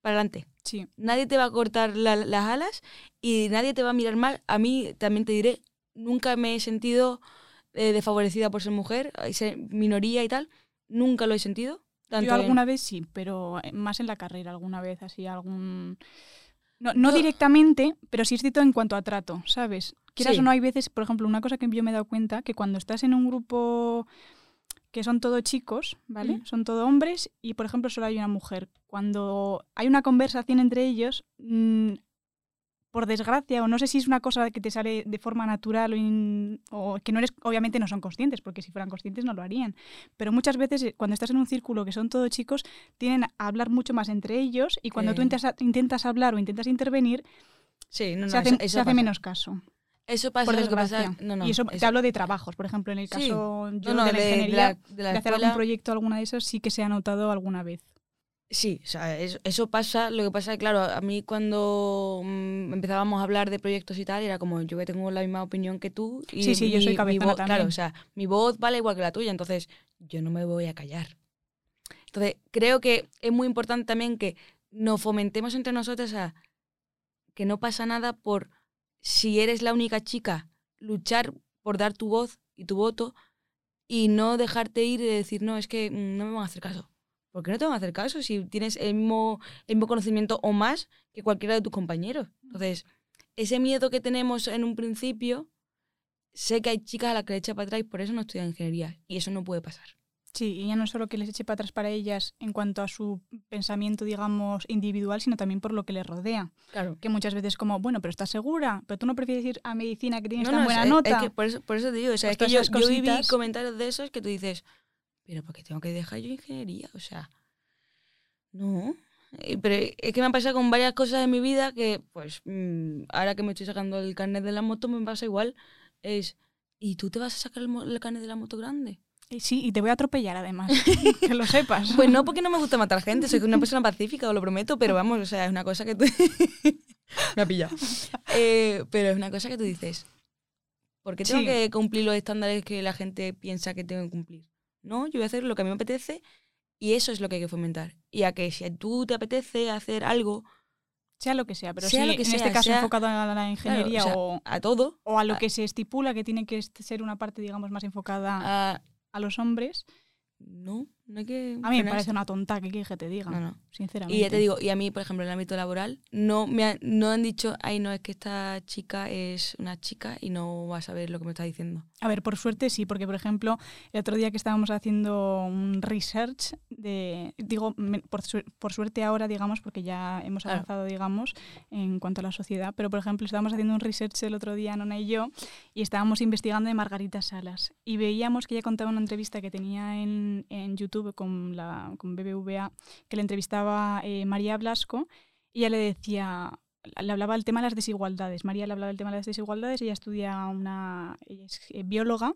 para adelante. Sí. Nadie te va a cortar la- las alas y nadie te va a mirar mal. A mí también te diré, nunca me he sentido eh, desfavorecida por ser mujer, ser minoría y tal. Nunca lo he sentido. Tanto Yo en- alguna vez sí, pero eh, más en la carrera, alguna vez, así, algún... No, no Yo- directamente, pero sí es cierto en cuanto a trato, ¿sabes? Quieras Sí. o no, hay veces, por ejemplo, una cosa que yo me he dado cuenta, que cuando estás en un grupo que son todos chicos, ¿vale? Ujú. Son todos hombres y, por ejemplo, solo hay una mujer. Cuando hay una conversación entre ellos, mm, por desgracia, o no sé si es una cosa que te sale de forma natural o, in- o que no eres, obviamente no son conscientes, porque si fueran conscientes no lo harían. Pero muchas veces eh, cuando estás en un círculo que son todos chicos, tienen a hablar mucho más entre ellos y cuando tú intentas, intentas hablar o intentas intervenir, Sí, no, no, se hace, eso, se eso hace pasa. menos caso. Eso pasa, por pasa- desgracia. no, no, y eso, te hablo de trabajos, por ejemplo, en el Sí. caso yo no, no, de la de ingeniería, la- de la de hacer algún proyecto alguna de esas, sí que se ha notado alguna vez. Sí, o sea, eso, eso pasa. Lo que pasa es que, claro, a mí cuando mm, empezábamos a hablar de proyectos y tal, era como yo que tengo la misma opinión que tú. Y Sí, sí, yo soy mi- voz- Claro, también. o sea, mi voz vale igual que la tuya, entonces yo no me voy a callar. Entonces, creo que es muy importante también que nos fomentemos entre nosotras a que no pasa nada por, si eres la única chica, luchar por dar tu voz y tu voto y no dejarte ir y decir, no, es que mm, no me van a hacer caso. ¿Por qué no te van a hacer caso si tienes el mismo, el mismo conocimiento o más que cualquiera de tus compañeros? Entonces, ese miedo que tenemos en un principio, sé que hay chicas a las que le echa para atrás y por eso no estudian ingeniería. Y eso no puede pasar. Sí, y ya no solo que les eche para atrás para ellas en cuanto a su pensamiento, digamos, individual, sino también por lo que les rodea. Claro. Que muchas veces como, bueno, pero ¿estás segura? ¿Pero tú no prefieres ir a medicina que tienes No, tan no, buena nota? Es que por, eso, por eso te digo, o sea, Pues es que todas yo, yo viví comentarios de esos que tú dices, pero ¿por qué tengo que dejar yo ingeniería? O sea, no. Eh, Pero es que me ha pasado con varias cosas en mi vida que, pues, mm, ahora que me estoy sacando el carnet de la moto, me pasa igual. Es, ¿y tú te vas a sacar el, el carnet de la moto grande? Sí, y te voy a atropellar además, que lo sepas. Pues no, porque no me gusta matar gente, soy una persona pacífica, os lo prometo, pero vamos, o sea, es una cosa que tú... me ha pillado. Eh, pero es una cosa que tú dices, ¿por qué tengo Sí. que cumplir los estándares que la gente piensa que tengo que cumplir? No, yo voy a hacer lo que a mí me apetece y eso es lo que hay que fomentar. Y a que si a tú te apetece hacer algo, Sea lo que sea, pero Sea lo que en este sea, caso sea- enfocado a la, ingeniería o sea, o, a todo, o a lo a- que se estipula que tiene que ser una parte, digamos, más enfocada a- a los hombres, no, no hay que... a mí me parece una tonta que, que te diga, No, no. sinceramente. Y ya te digo, y a mí, por ejemplo, en el ámbito laboral, no me han, no han dicho, ay, no, es que esta chica es una chica y no va a saber lo que me está diciendo. A ver, por suerte sí, porque por ejemplo, el otro día que estábamos haciendo un research de, digo, por, su- por suerte ahora, digamos, porque ya hemos Claro. avanzado, digamos, en cuanto a la sociedad, pero por ejemplo, estábamos haciendo un research el otro día, Nona y yo, y estábamos investigando de Margarita Salas, y veíamos que ella contaba una entrevista que tenía en, en YouTube con, la, BBVA, que le entrevistaba eh, María Blasco, y ella le decía, le hablaba del tema de las desigualdades. María le hablaba del tema de las desigualdades, ella estudia una, eh, bióloga,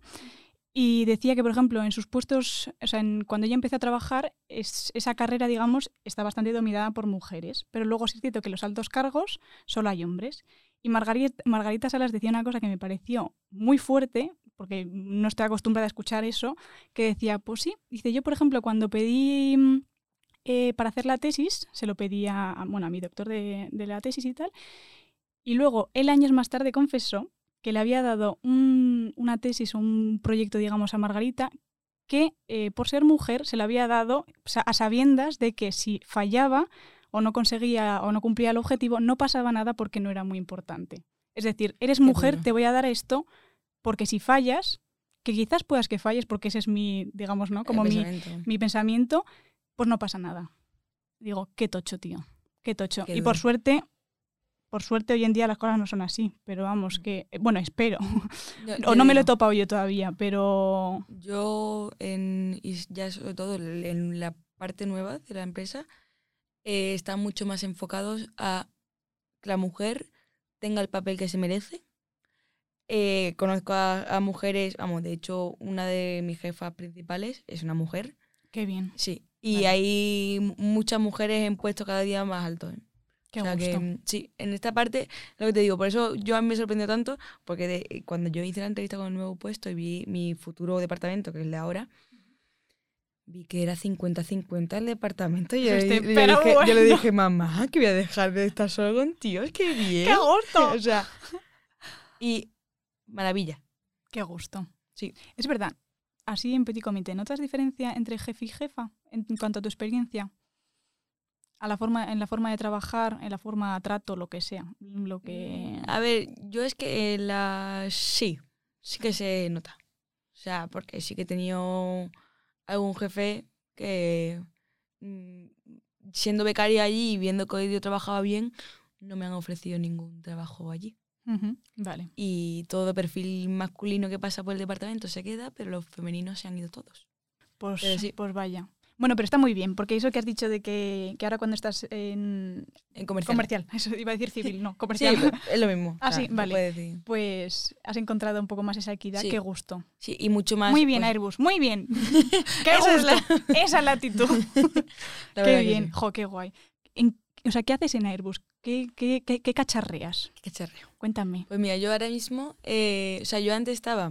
y decía que, por ejemplo, en sus puestos, o sea, cuando ella empezó a trabajar, es- esa carrera, digamos, está bastante dominada por mujeres, pero luego sí es cierto que los altos cargos solo hay hombres. Y Margarita, Margarita Salas decía una cosa que me pareció muy fuerte, porque no estoy acostumbrada a escuchar eso, que decía, pues sí, dice, yo, por ejemplo, cuando pedí mm, eh, para hacer la tesis, se lo pedí a, bueno, a mi doctor de, de la tesis y tal, y luego él años más tarde confesó que le había dado un- una tesis o un proyecto, digamos, a Margarita, que eh, por ser mujer se le había dado a sabiendas de que si fallaba o no conseguía o no cumplía el objetivo, no pasaba nada porque no era muy importante. Es decir, eres mujer, te voy a dar esto porque si fallas, que quizás puedas que falles porque ese es mi, digamos, ¿no? Como El mi, pensamiento. mi pensamiento, pues no pasa nada. Digo, qué tocho, tío. Qué tocho. Qué y por suerte, por suerte hoy en día las cosas no son así. Pero vamos, que, eh, bueno, espero. Yo- o no me lo he topado yo todavía, pero Yo, en, y ya sobre todo en la parte nueva de la empresa, eh, están mucho más enfocados a que la mujer tenga el papel que se merece. Eh, conozco a, a mujeres, vamos, de hecho, una de mis jefas principales es una mujer. qué bien. Sí. Y Vale. hay mu- muchas mujeres en puestos cada día más altos. ¿eh? Qué o sea gusto. que, mm, sí, en esta parte, lo que te digo, por eso yo a mí me sorprendió tanto, porque de- cuando yo hice la entrevista con el nuevo puesto y vi mi futuro departamento, que es el de ahora, vi que era 50-50 el departamento. Y yo, Dijiste, le- yo "Pero dije, yo le bueno". dije, mamá, que voy a dejar de estar solo con tíos, qué bien. ¡Qué gusto! o sea, y maravilla. Qué gusto. Sí. Es verdad. Así en Petit Comité, ¿notas diferencia entre jefe y jefa en cuanto a tu experiencia? A la forma, en la forma de trabajar, en la forma de trato, lo que sea. Lo que. A ver, yo es que la sí, sí que se nota. O sea, porque sí que he tenido algún jefe que mm, siendo becaria allí y viendo que yo trabajaba bien, no me han ofrecido ningún trabajo allí. Vale. Y todo perfil masculino que pasa por el departamento se queda, pero los femeninos se han ido todos. Pues, sí. pues vaya. Bueno, pero está muy bien, porque eso que has dicho de que, que ahora cuando estás en En comercial. comercial, eso iba a decir civil, no, comercial, es lo mismo. Ah, sí, vale. pues has encontrado un poco más esa equidad. Sí. Qué gusto. Sí, y mucho más. muy bien, pues, Airbus, muy bien. Qué Esa es gusto. Esa es la actitud. la qué bien, sí. jo, qué guay. En- o sea, ¿qué haces en Airbus? ¿Qué, qué, qué, qué cacharreas? Qué cacharreo. Cuéntame. Pues mira, yo ahora mismo, eh, o sea, yo antes estaba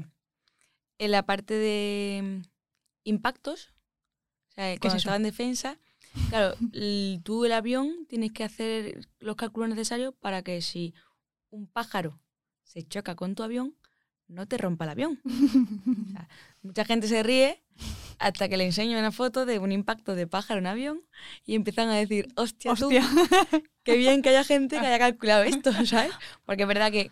en la parte de mm, impactos, o sea, es cuando eso? estaba en defensa, claro, l- tú el avión tienes que hacer los cálculos necesarios para que si un pájaro se choca con tu avión, no te rompa el avión. O sea, mucha gente se ríe hasta que le enseño una foto de un impacto de pájaro en avión y empiezan a decir, hostia, tú, Hostia. qué bien que haya gente que haya calculado esto, ¿sabes? Porque es verdad que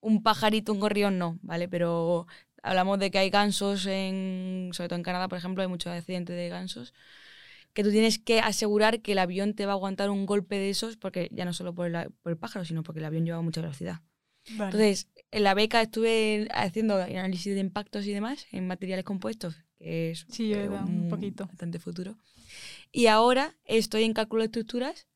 un pajarito, un gorrión no, ¿vale? Pero hablamos de que hay gansos en, sobre todo en Canadá, por ejemplo, hay muchos accidentes de gansos, que tú tienes que asegurar que el avión te va a aguantar un golpe de esos, porque ya no solo por el, por el pájaro, sino porque el avión lleva mucha velocidad. Vale. Entonces, en la beca estuve haciendo análisis de impactos y demás en materiales compuestos, que es Sí, eh, dado un poquito. bastante futuro. Y ahora estoy en cálculo de estructuras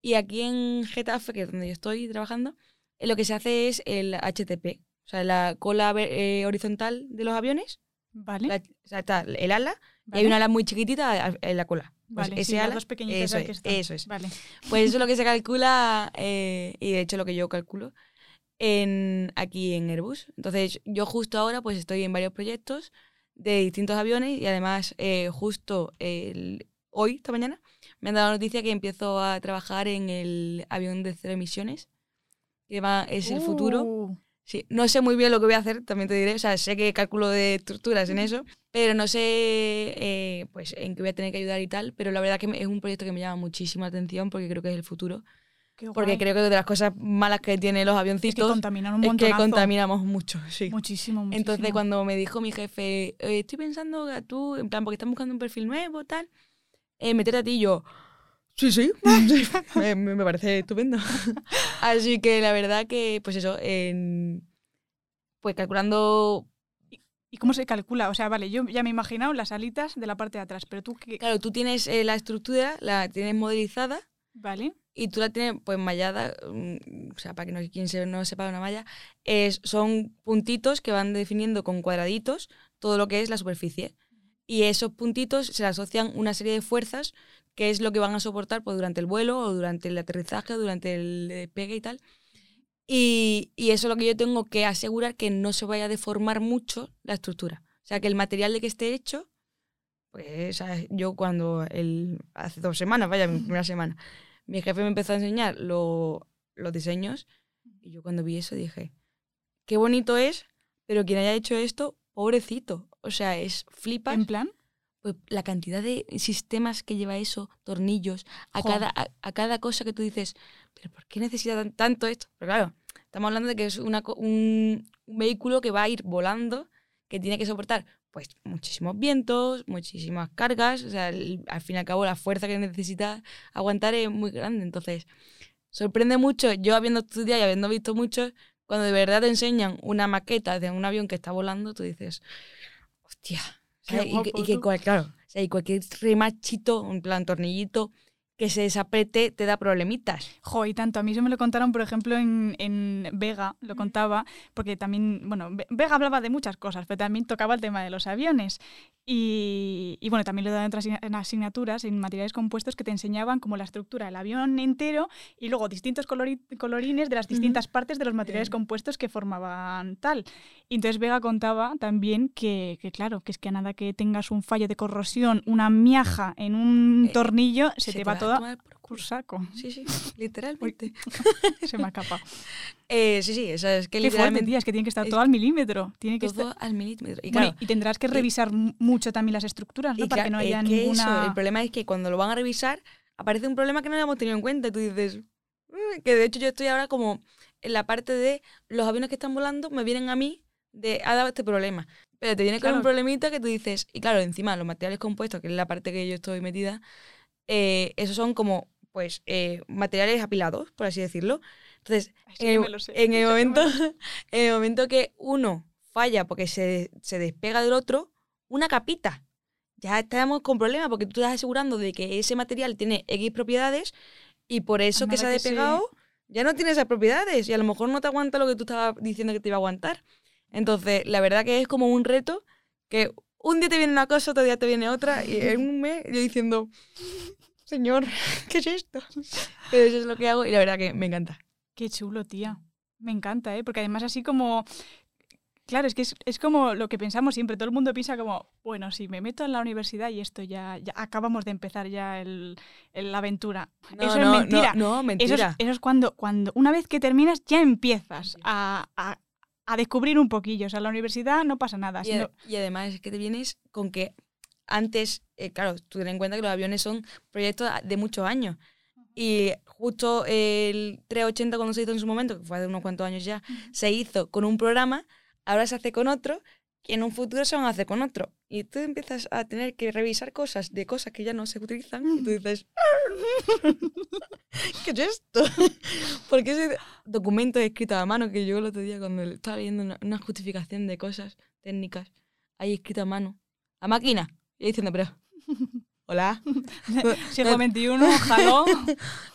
y aquí en Getafe, que es donde yo estoy trabajando, eh, lo que se hace es el HTP, o sea, la cola eh, horizontal de los aviones. Vale. la- o sea, está el ala y vale, hay una ala muy chiquitita en la cola. Pues vale, ese sí, las ala, dos pequeñitas eso es, que eso es. Vale. Pues eso es lo que se calcula eh, y de hecho lo que yo calculo en, aquí en Airbus. Entonces yo justo ahora pues estoy en varios proyectos de distintos aviones y además eh, justo el- hoy, esta mañana, me han dado la noticia que empiezo a trabajar en el avión de cero emisiones, que va, es el futuro. Uh, Sí, no sé muy bien lo que voy a hacer, también te diré. O sea, sé que cálculo de estructuras en eso, pero no sé eh, pues en qué voy a tener que ayudar y tal. Pero la verdad que es un proyecto que me llama muchísimo la atención porque creo que es el futuro. Porque creo que de las cosas malas que tienen los es que avioncitos contaminan un es que contaminamos mucho. Sí. Muchísimo, muchísimo. Entonces, cuando me dijo mi jefe, "Eh, estoy pensando a tú, en plan, porque están buscando un perfil nuevo, tal, eh, meterte a ti y yo. Sí, sí, sí, me, me- parece estupendo. Así que la verdad que, pues eso, en- pues calculando, ¿Y cómo se calcula? O sea, vale, yo ya me he imaginado las alitas de la parte de atrás, pero tú qué. claro, tú tienes eh, la estructura, la tienes modelizada Vale. y tú la tienes pues mallada, mm, o sea, para que no, quien se- no sepa una malla, es, son puntitos que van definiendo con cuadraditos todo lo que es la superficie. Y esos puntitos se le asocian una serie de fuerzas que es lo que van a soportar pues, durante el vuelo o durante el aterrizaje, durante el despegue y tal. Y, y eso es lo que yo tengo que asegurar que no se vaya a deformar mucho la estructura. O sea, que el material de que esté hecho, pues ¿sabes? yo cuando el, hace dos semanas, vaya, mi primera semana, mi jefe me empezó a enseñar lo- los diseños y yo cuando vi eso dije, qué bonito es, pero quien haya hecho esto, pobrecito. O sea, es flipas En plan. pues, la cantidad de sistemas que lleva eso, tornillos, a cada, a, a cada cosa que tú dices, pero ¿por qué necesita tan- tanto esto? Pero claro, estamos hablando de que es una, un, un vehículo que va a ir volando, que tiene que soportar pues muchísimos vientos, muchísimas cargas, o sea, el- al fin y al cabo la fuerza que necesita aguantar es muy grande, entonces sorprende mucho, yo habiendo estudiado y habiendo visto mucho, cuando de verdad te enseñan una maqueta de un avión que está volando, tú dices, hostia, y, que, y que tú. cual- claro, o sea, y cualquier remachito, un plan tornillito que se desaprete te da problemitas. Jo, y tanto. A mí eso me lo contaron, por ejemplo, en, en Vega, lo contaba, porque también, bueno, Ve- Vega hablaba de muchas cosas, pero también tocaba el tema de los aviones. Y, y bueno, también lo daban en asignaturas, en materiales compuestos, que te enseñaban como la estructura del avión entero y luego distintos colori- colorines de las distintas partes de los materiales compuestos que formaban tal. Y entonces Vega contaba también que, que, claro, que es que a nada que tengas un fallo de corrosión, una miaja en un Eh, tornillo, se, te va a toda tomar por por culo. saco. Sí, sí, literalmente. Se me ha escapado. Eh, sí, sí, o sea, es que Qué fuerte, tía, es que tiene que estar es todo al milímetro. Tiene que todo estar... al milímetro. Y Bueno, claro, y tendrás que revisar mu- mucho también las estructuras, ¿no? y Para que no haya es que eso, ninguna... el problema es que cuando lo van a revisar, aparece un problema que no habíamos tenido en cuenta. Y tú dices, "Mm", que de hecho yo estoy ahora como en la parte de los aviones que están volando me vienen a mí de, ha dado este problema. Pero te viene con Claro. un problemita que tú dices, y claro, encima los materiales compuestos, que es la parte que yo estoy metida, eh, esos son como, pues, eh, materiales apilados, por así decirlo. Entonces, en el, en momento, en el momento que uno falla porque se, se despega del otro, una capita. Ya estamos con problemas porque tú estás asegurando de que ese material tiene X propiedades y por eso que se ha despegado ya no tiene esas propiedades y a lo mejor no te aguanta lo que tú estabas diciendo que te iba a aguantar. Entonces, la verdad que es como un reto que un día te viene una cosa, otro día te viene otra y en un mes yo diciendo, señor, ¿qué es esto? Pero eso es lo que hago y la verdad que me encanta. Qué chulo, tía. Me encanta, ¿eh? Porque además así como... Claro, es que es, es como lo que pensamos siempre. Todo el mundo piensa como, bueno, si me meto en la universidad y esto ya, ya acabamos de empezar ya el, el- la aventura. No, eso no, es no, mentira. No, Eso es, mentira. eso es cuando, cuando una vez que terminas ya empiezas a, a- a descubrir un poquillo. O sea, la universidad no pasa nada. Y, sino- ade- y además es que te vienes con que antes, eh, claro, tú ten en cuenta que los aviones son proyectos de muchos años. Y justo el 380 cuando se hizo en su momento, que fue hace unos cuantos años ya, se hizo con un programa, ahora se hace con otro, y en un futuro se van a hacer con otro. Y tú empiezas a tener que revisar cosas de cosas que ya no se utilizan, y tú dices, ¿qué es esto? Porque ese documento escrito a mano que yo el otro día cuando estaba leyendo una, una justificación de cosas técnicas, ahí escrito a mano, a máquina, y diciendo, pero, hola. Siglo XXI, jaló.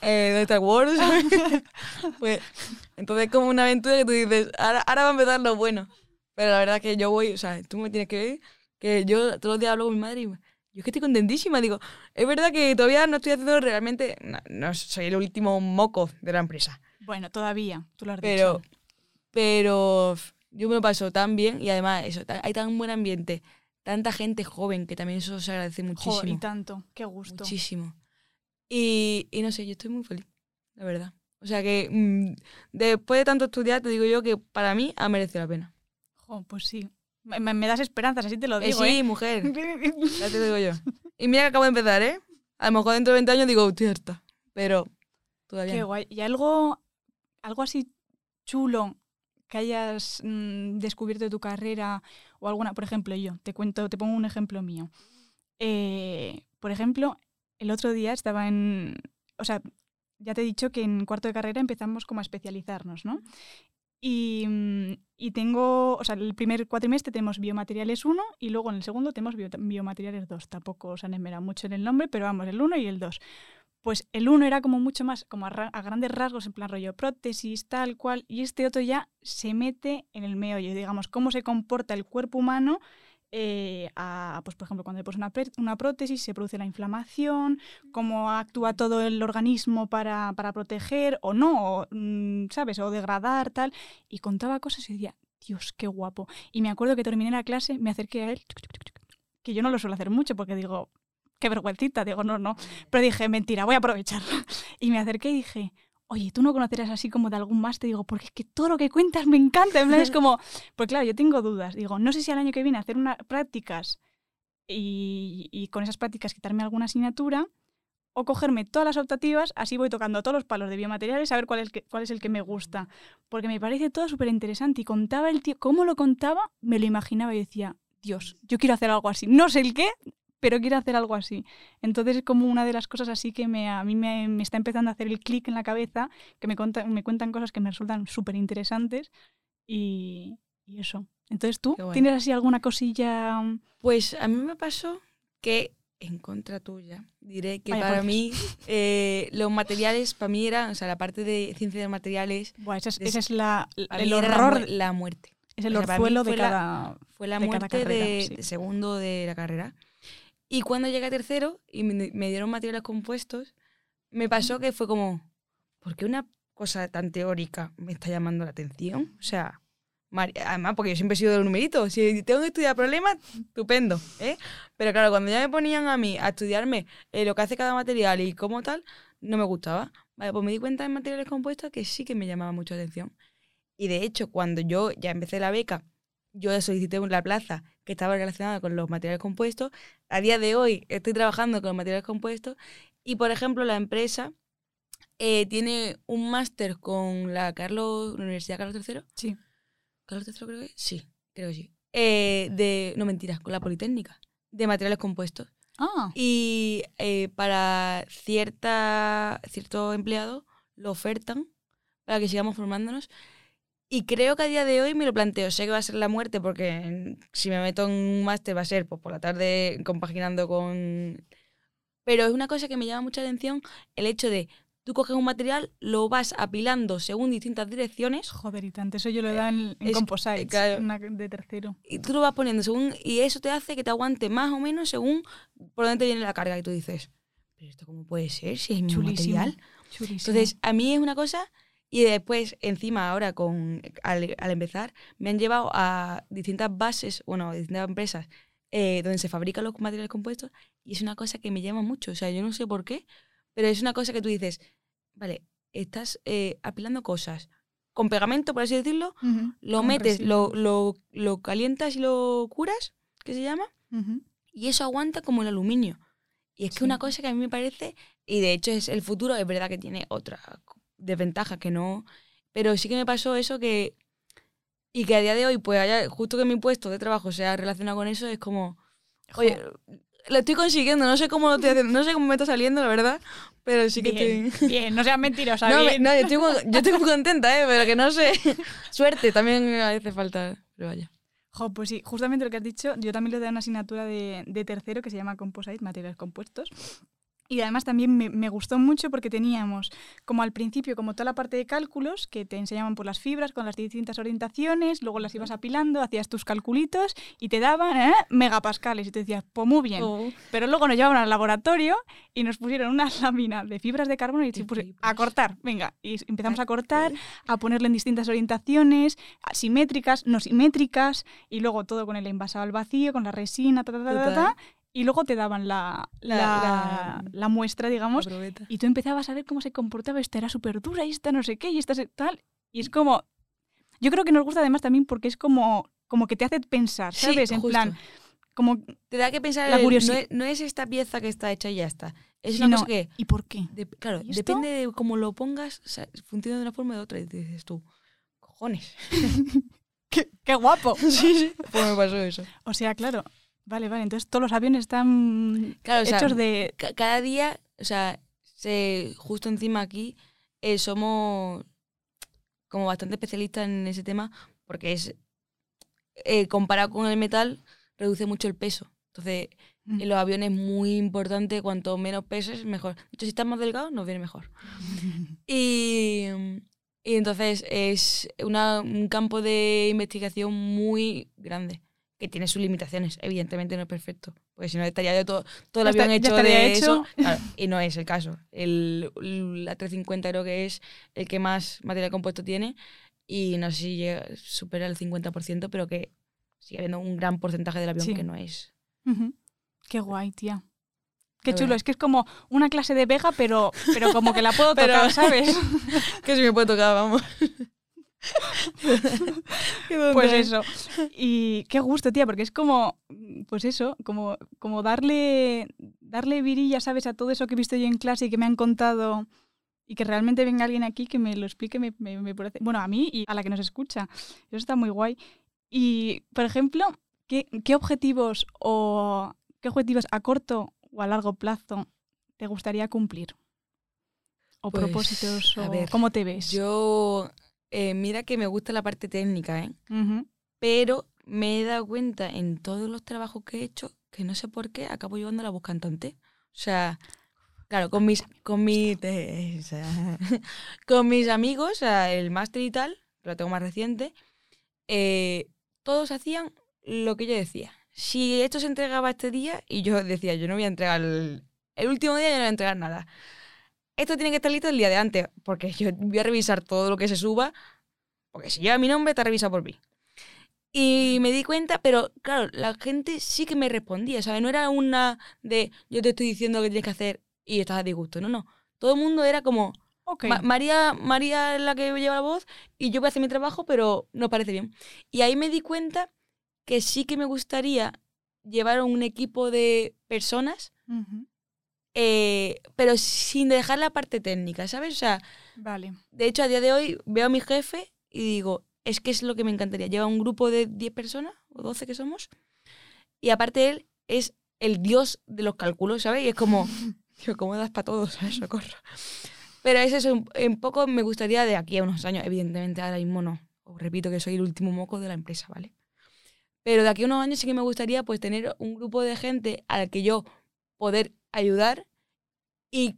eh, ¿Dónde está Wars? pues, entonces es como una aventura que tú dices, ahora, ahora va a empezar lo bueno. Pero la verdad que yo voy, o sea, tú me tienes que ver, que yo todos los días hablo con mi madre y yo es que estoy contentísima. Digo, es verdad que todavía no estoy haciendo realmente, no, no soy el último moco de la empresa. Bueno, todavía, tú lo has Pero, dicho. pero yo me lo paso tan bien y además eso, hay tan buen ambiente, tanta gente joven que también eso se agradece muchísimo. Joder, y tanto, qué gusto. Muchísimo. Y, y no sé, yo estoy muy feliz, la verdad. O sea que mm, después de tanto estudiar, te digo yo que para mí ha merecido la pena. Jo, pues sí. Me, das esperanzas, así te lo Eh, digo, sí, ¿eh? mujer, ya te digo yo. Y mira que acabo de empezar, ¿eh? A lo mejor dentro de 20 años digo, harta. Pero todavía Qué no. guay. ¿Y algo, algo así chulo que hayas mm, descubierto de tu carrera o alguna, por ejemplo, yo, te cuento, te pongo un ejemplo mío. Eh, por ejemplo, el otro día estaba en, o sea, ya te he dicho que en cuarto de carrera empezamos como a especializarnos, ¿no? Y, mm, y tengo, o sea, el primer cuatrimestre tenemos biomateriales 1 y luego en el segundo tenemos bio- biomateriales 2. Tampoco os han esmerado mucho en el nombre, pero vamos, el 1 y el 2. Pues el 1 era como mucho más, como a, a grandes rasgos, en plan rollo prótesis, tal cual, y este otro ya se mete en el meollo, digamos, cómo se comporta el cuerpo humano. Eh, a, pues por ejemplo, cuando le pones una, prótesis se produce la inflamación, cómo actúa todo el organismo para, para proteger o no, o, mm, ¿sabes? O degradar, tal. Y contaba cosas y decía, Dios, qué guapo. Y me acuerdo que terminé la clase, me acerqué a él, que yo no lo suelo hacer mucho porque digo, qué vergüencita, digo, no, no. Pero dije, mentira, voy a aprovechar. Y me acerqué y dije, oye, tú no conocerás así como de algún más, te digo, porque es que todo lo que cuentas me encanta. En plan, es como, pues claro, yo tengo dudas. Digo, no sé si al año que viene hacer unas prácticas y, y con esas prácticas quitarme alguna asignatura o cogerme todas las optativas, así voy tocando todos los palos de biomateriales a ver cuál es, el que- cuál es el que me gusta. Porque me parece todo súper interesante y contaba el tío, cómo lo contaba, me lo imaginaba y decía, Dios, yo quiero hacer algo así. No sé el qué, pero quiero hacer algo así. Entonces es como una de las cosas así que me, a mí me, me está empezando a hacer el clic en la cabeza, que me, conta- me cuentan cosas que me resultan súper interesantes y, y eso. Entonces tú. ¿tienes así alguna cosilla? Pues a mí me pasó que, en contra tuya, diré que Vaya, para mí eh, los materiales, para mí era, o sea, la parte de ciencia de materiales, Buah, esa es, Des- esa es la, el la horror, la, muerte. es el o sea, orzuelo de fue la- cada... Fue la de cada muerte carrera, de, sí. de segundo de la carrera. Y cuando llegué a tercero y me, me dieron materiales compuestos, me pasó que fue como, ¿por qué una cosa tan teórica me está llamando la atención? O sea, además porque yo siempre he sido de los numeritos. Si tengo que estudiar problemas, estupendo. ¿eh? Pero claro, cuando ya me ponían a mí a estudiarme eh, lo que hace cada material y cómo tal, no me gustaba. Vale, pues me di cuenta en materiales compuestos que sí que me llamaba mucho la atención. Y de hecho, cuando yo ya empecé la beca, yo solicité la plaza que estaba relacionada con los materiales compuestos. A día de hoy estoy trabajando con los materiales compuestos y, por ejemplo, la empresa eh, tiene un máster con la Carlos, la Universidad Carlos III. Sí. ¿Carlos III creo que? Sí, creo que sí. Eh, de, no mentiras, con la Politécnica, de materiales compuestos. Ah, Y eh, para cierta, ciertos empleados lo ofertan para que sigamos formándonos. Y creo que a día de hoy me lo planteo. Sé que va a ser la muerte porque si me meto en un máster va a ser pues, por la tarde compaginando con... Pero es una cosa que me llama mucha atención el hecho de tú coges un material, lo vas apilando según distintas direcciones joder, y tanto. Eso yo lo he dado en, en es- Composites, claro. una de tercero. y tú lo vas poniendo según y eso te hace que te aguante más o menos según por dónde te viene la carga y tú dices, pero esto cómo puede ser si es mi material. Chulísimo. Entonces, a mí es una cosa y después encima ahora con al, al empezar me han llevado a distintas bases, bueno, a distintas empresas eh, donde se fabrican los materiales compuestos y es una cosa que me llama mucho, o sea, yo no sé por qué, pero es una cosa que tú dices, vale, estás eh, apilando cosas con pegamento, por así decirlo, lo metes, lo, lo, lo calientas y lo curas, ¿qué se llama? Y eso aguanta como el aluminio. Y es que Sí. una cosa que a mí me parece, y de hecho es el futuro, es verdad que tiene otra desventaja que no, pero sí que me pasó eso que, y que a día de hoy, pues haya, justo que mi puesto de trabajo sea relacionado con eso, es como, oye, lo estoy consiguiendo, no sé cómo lo estoy haciendo, no sé cómo me está saliendo, la verdad, pero sí que bien, estoy... bien, no seas mentirosa, No, me- bien. no, yo estoy, muy, yo estoy muy contenta, ¿eh? pero que no sé. Suerte también hace falta, pero vaya. Jo, pues sí, justamente lo que has dicho, yo también le doy una asignatura de, de tercero que se llama Composite, materiales compuestos. Y además también me, me gustó mucho porque teníamos como al principio como toda la parte de cálculos que te enseñaban por las fibras con las distintas orientaciones, luego las ibas apilando, hacías tus calculitos y te daban ¿eh? megapascales y te decías, pues muy bien. Oh. Pero luego nos llevaron al laboratorio y nos pusieron una lámina de fibras de carbono y puso- a cortar, venga. Y empezamos a cortar, a ponerle en distintas orientaciones, simétricas, no simétricas, y luego todo con el envasado al vacío, con la resina, ta, ta, ta, ta, y luego te daban la, La- la, la- la muestra, digamos, y tú empezabas a ver cómo se comportaba, esta era súper dura, y esta no sé qué, y esta tal. Y es como... Yo creo que nos gusta además también porque es como, como que te hace pensar, Sí, ¿sabes? en justo. plan, como... Te da que pensar, La el- curiosi- no, es, no es esta pieza que está hecha y ya está. Es Sí, una no, cosa que, ¿Y por qué? de- claro, depende de cómo lo pongas, o sea, funciona de una forma o de otra. Y dices tú, cojones. ¡Qué, qué guapo! sí, sí. Pues me pasó eso. O sea, claro. Vale, vale. Entonces todos los aviones están Claro, o sea, hechos de... ca- cada día, o sea, se, justo encima aquí, eh, somos como bastante especialistas en ese tema porque es, eh, comparado con el metal, reduce mucho el peso. Entonces, Mm. en los aviones es muy importante, cuanto menos peses, mejor. De hecho, si estás más delgado, nos viene mejor. Y, y entonces es una- un campo de investigación muy grande, que tiene sus limitaciones. Evidentemente no es perfecto, porque si no estaría ya todo, todo el está- avión hecho de hecho. eso. Claro, y no es el caso. El, la 350 creo que es el que más material compuesto tiene y no sé si llega, supera el 50%, pero que sigue habiendo un gran porcentaje del avión Sí. que no es. Ujú. Qué guay, tía. Qué chulo. Es que es como una clase de Vega, pero, pero como que la puedo Pero- tocar, ¿sabes? Que si me puede tocar, vamos. Pues eso. Y qué gusto, tía, porque es como, pues eso, como, como darle, darle virilla, ¿sabes? A todo eso que he visto yo en clase y que me han contado y que realmente venga alguien aquí que me lo explique, me, me- me parece, bueno, a mí y a la que nos escucha. Eso está muy guay. Y, por ejemplo, ¿qué, qué objetivos o qué objetivos a corto o a largo plazo te gustaría cumplir? O Pues, propósitos, a o ver, cómo te ves. Yo, eh, mira que me gusta la parte técnica, ¿eh? Pero me he dado cuenta en todos los trabajos que he hecho que no sé por qué acabo llevando la voz cantante. O sea, claro, con mis, con mi- te- o sea, con mis amigos, o sea, el máster y tal, lo tengo más reciente, eh, todos hacían lo que yo decía. Si esto se entregaba este día, y yo decía, yo no voy a entregar el, el último día, yo no voy a entregar nada. Esto tiene que estar listo el día de antes, porque yo voy a revisar todo lo que se suba, porque si lleva mi nombre, está revisado por mí. Y me di cuenta, pero claro, la gente sí que me respondía, ¿sabes? No era una de yo te estoy diciendo lo que tienes que hacer y estás a disgusto, no, no. Todo el mundo era como, Ok. Ma- María, María es la que lleva la voz y yo voy a hacer mi trabajo, pero no parece bien. Y ahí me di cuenta que sí que me gustaría llevar un equipo de personas. Eh, pero sin dejar la parte técnica, ¿sabes? O sea, Vale. de hecho, a día de hoy veo a mi jefe y digo, es que es lo que me encantaría. Lleva un grupo de 10 personas, o 12 que somos, y aparte él es el dios de los cálculos, ¿sabes? Y es como, tío, ¿cómo das para todos? ¿sabes? Socorro. Pero es eso, un poco me gustaría de aquí a unos años, evidentemente ahora mismo no. Os repito que soy el último moco de la empresa, ¿vale? Pero de aquí a unos años sí que me gustaría pues tener un grupo de gente al que yo poder ayudar y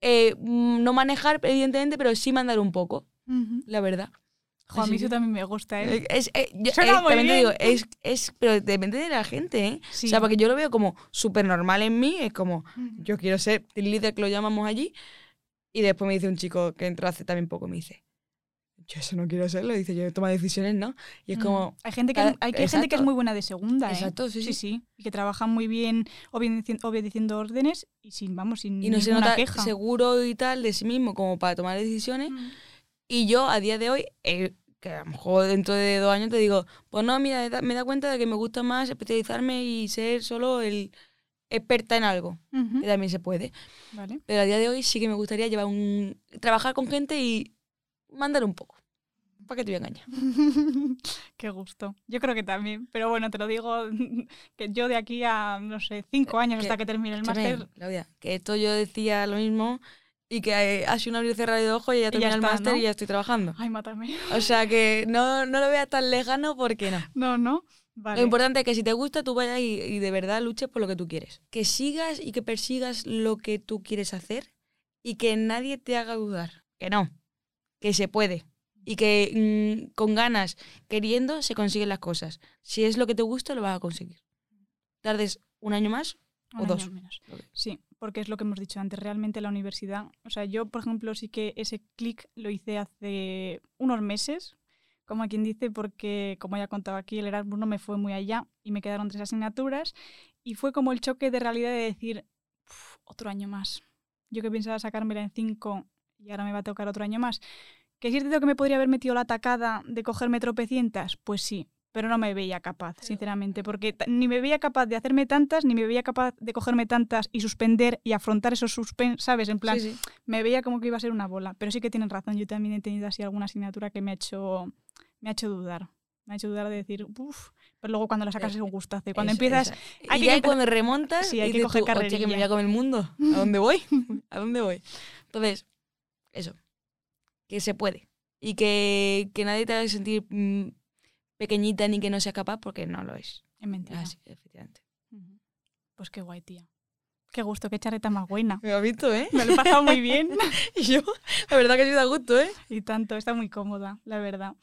eh, mm, no manejar, evidentemente, pero sí mandar un poco, la verdad. Jo, a mí eso también me gusta, ¿eh? Eh, Es, yo- Suena eh, muy también te digo, bien. es, es, pero depende de la gente, ¿eh? Sí. O sea, porque yo lo veo como súper normal en mí, es como, yo quiero ser team leader, que lo llamamos allí, y después me dice un chico que entró hace también poco, me dice, yo eso no quiero serlo, dice, yo tomo decisiones, ¿no? Y es Mm. como, Hay gente que, cada- hay, que- gente que es muy buena de segunda, ¿eh? Exacto, sí, sí, sí. Y que trabaja muy bien obedeci- obedeciendo órdenes y sin, vamos, sin y no se nota queja. seguro y tal de sí mismo como para tomar decisiones. Mm. Y yo a día de hoy, eh, que a lo mejor dentro de dos años te digo, pues no, mira, me da cuenta de que me gusta más especializarme y ser solo el experta en algo, que también se puede. Vale. Pero a día de hoy sí que me gustaría llevar un trabajar con gente y mandar un poco. ¿Para qué te voy a engañar? Qué gusto. Yo creo que también. Pero bueno, te lo digo que yo de aquí a, no sé, cinco años que- hasta que termine el máster. Claudia, que esto yo decía lo mismo y que ha sido un abrir y cerrar de ojos y ya terminé el máster ¿no? y ya estoy trabajando. Ay, mátame. O sea que no, no lo veas tan lejano porque no. No, no. Vale. Lo importante es que si te gusta, tú vayas y, y de verdad luches por lo que tú quieres. Que sigas y que persigas lo que tú quieres hacer y que nadie te haga dudar. Que no, que se puede. Y que mm, con ganas, queriendo, se consiguen las cosas. Si es lo que te gusta, lo vas a conseguir. Tardes un año más Un o año dos. menos. Sí, porque es lo que hemos dicho antes. Realmente la universidad, o sea, yo, por ejemplo, sí que ese clic lo hice hace unos meses, como quien dice, porque, como ya he contado aquí, el Erasmus no me fue muy allá y me quedaron tres asignaturas. Y fue como el choque de realidad de decir, "Uf, otro año más. Yo que pensaba sacármela en cinco y ahora me va a tocar otro año más. ¿Que es cierto que me podría haber metido la tacada de cogerme tropecientas? Pues sí, pero no me veía capaz, sinceramente, porque ni me veía capaz de hacerme tantas, ni me veía capaz de cogerme tantas y suspender y afrontar esos suspen, ¿sabes? En plan, Sí, sí. me veía como que iba a ser una bola. Pero sí que tienen razón, yo también he tenido así alguna asignatura que me ha hecho, me ha hecho dudar. Me ha hecho dudar de decir, uff, pero luego cuando la sacas es un gustazo. Y cuando Eso, empiezas, esa. hay y que ya cuando remontas, Sí, hay que coger tú, "Hostia, que me carrerilla". voy a comer el mundo. ¿A dónde voy? ¿A dónde voy? Entonces, eso. Que se puede. Y que, que nadie te haga sentir mm, pequeñita ni que no sea capaz porque no lo es. es mentira. Así, efectivamente. Pues qué guay, tía. Qué gusto, qué charreta más buena. Me ha visto, ¿eh? Me lo he pasado muy bien. Y yo, la verdad que sí da gusto, ¿eh? Y tanto, está muy cómoda, la verdad.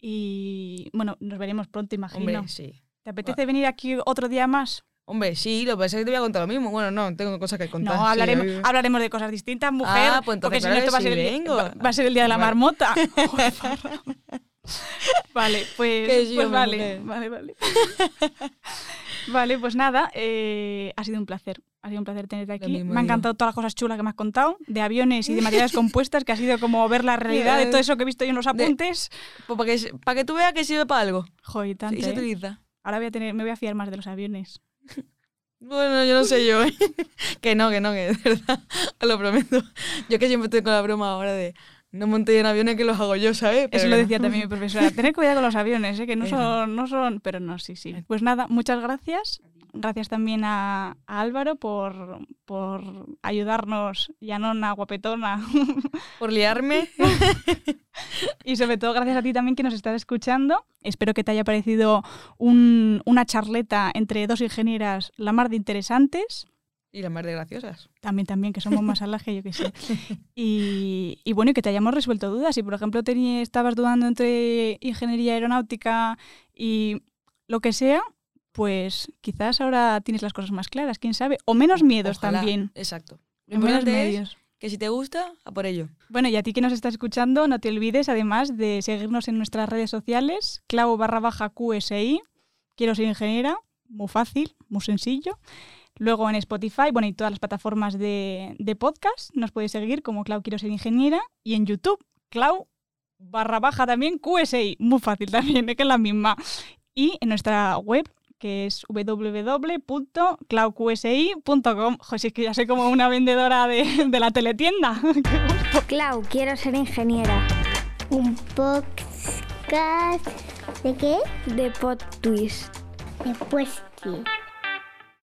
Y bueno, nos veremos pronto, imagino. Hombre, sí. ¿Te apetece venir aquí otro día más? Hombre, sí, lo que pasa es que te voy a contar lo mismo. Bueno, no, tengo cosas que contar. No, sí, hablaremos, de cosas distintas, mujer. Ah, pues porque entonces si no, claro esto va a, ser sí el, día- vengo. va- va a ser el día de la marmota. Vale, pues, sí, pues vale, vale, vale. vale, pues nada, eh, ha sido un placer. Ha sido un placer tenerte aquí. Me han encantado todas las cosas chulas que me has contado, de aviones y de materiales compuestas, que ha sido como ver la realidad de todo eso que he visto yo en los De- apuntes. Pues para que, para que tú veas que sirve para algo. Joder, tanto, y se ¿eh? utiliza. Ahora voy a tener, me voy a fiar más de los aviones. Bueno, yo no sé yo, ¿eh? que no, que no, que de verdad, os lo prometo. Yo que siempre estoy con la broma ahora de no monté en aviones que los hago yo, ¿sabes? Eso Pero lo no. decía también mi profesora. Tener cuidado con los aviones, ¿eh? que no Eso. son, no son. Pero no, sí, sí. Pues nada, muchas gracias. Gracias también a, a Álvaro por, por ayudarnos, ya no una guapetona. Por liarme. y sobre todo gracias a ti también que nos estás escuchando. Espero que te haya parecido un- una charleta entre dos ingenieras la mar de interesantes. y las más de graciosas. También, también, que somos más alas que yo que sé. Y, y bueno, y que te hayamos resuelto dudas. Si, por ejemplo, tení- estabas dudando entre ingeniería aeronáutica y lo que sea, pues quizás ahora tienes las cosas más claras, quién sabe. O menos miedos Ojalá. también. Exacto. Lo menos medios. que si te gusta, a por ello. Bueno, y a ti que nos estás escuchando, no te olvides además de seguirnos en nuestras redes sociales, clavo barra baja QSI, quiero ser ingeniera, muy fácil, muy sencillo. Luego en Spotify, bueno, y todas las plataformas de, de podcast, nos puedes seguir como Clau Quiero Ser Ingeniera. Y en YouTube, Clau barra baja también QSI, muy fácil también, es que es la misma. Y en nuestra web, que es www.clauqsi.com. Si es que ya soy como una vendedora de, de la teletienda. Qué gusto. Clau, quiero ser ingeniera. Un podcast de qué? De Pod Twist. De Puesti.